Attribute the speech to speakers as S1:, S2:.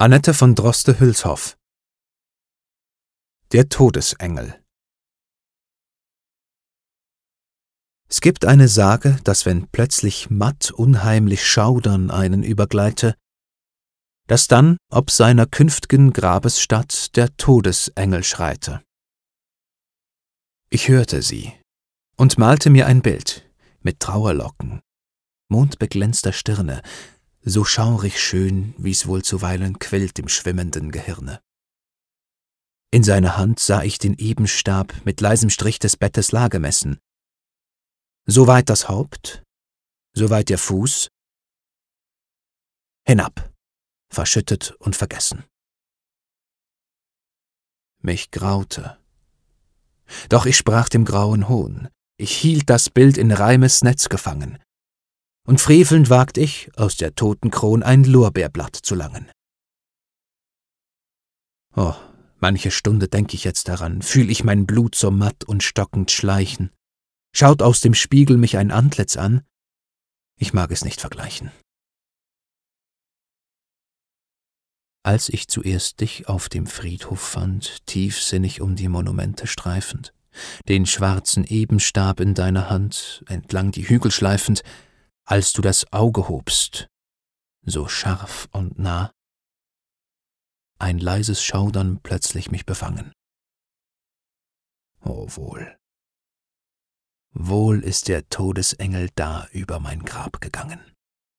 S1: Annette von Droste-Hülshoff Der Todesengel Es gibt eine Sage, dass wenn plötzlich matt unheimlich Schaudern einen übergleite, dass dann, ob seiner künft'gen Grabesstatt, der Todesengel schreite. Ich hörte sie und malte mir ein Bild mit Trauerlocken, mondbeglänzter Stirne, so schaurig schön, wie's wohl zuweilen quillt im schwimmenden Gehirne. In seiner Hand sah ich den Ebenstab mit leisem Strich des Bettes Lage messen. So weit das Haupt, so weit der Fuß, hinab, verschüttet und vergessen. Mich graute. Doch ich sprach dem grauen Hohn, ich hielt das Bild in Reimes Netz gefangen, und frevelnd wagt ich, aus der toten Kron ein Lorbeerblatt zu langen. Oh, manche Stunde denk ich jetzt daran, fühl ich mein Blut so matt und stockend schleichen. Schaut aus dem Spiegel mich ein Antlitz an, ich mag es nicht vergleichen. Als ich zuerst dich auf dem Friedhof fand, tiefsinnig um die Monumente streifend, den schwarzen Ebenstab in deiner Hand, entlang die Hügel schleifend, als du das Auge hobst, so scharf und nah, ein leises Schaudern plötzlich mich befangen. O wohl, wohl ist der Todesengel da über mein Grab gegangen.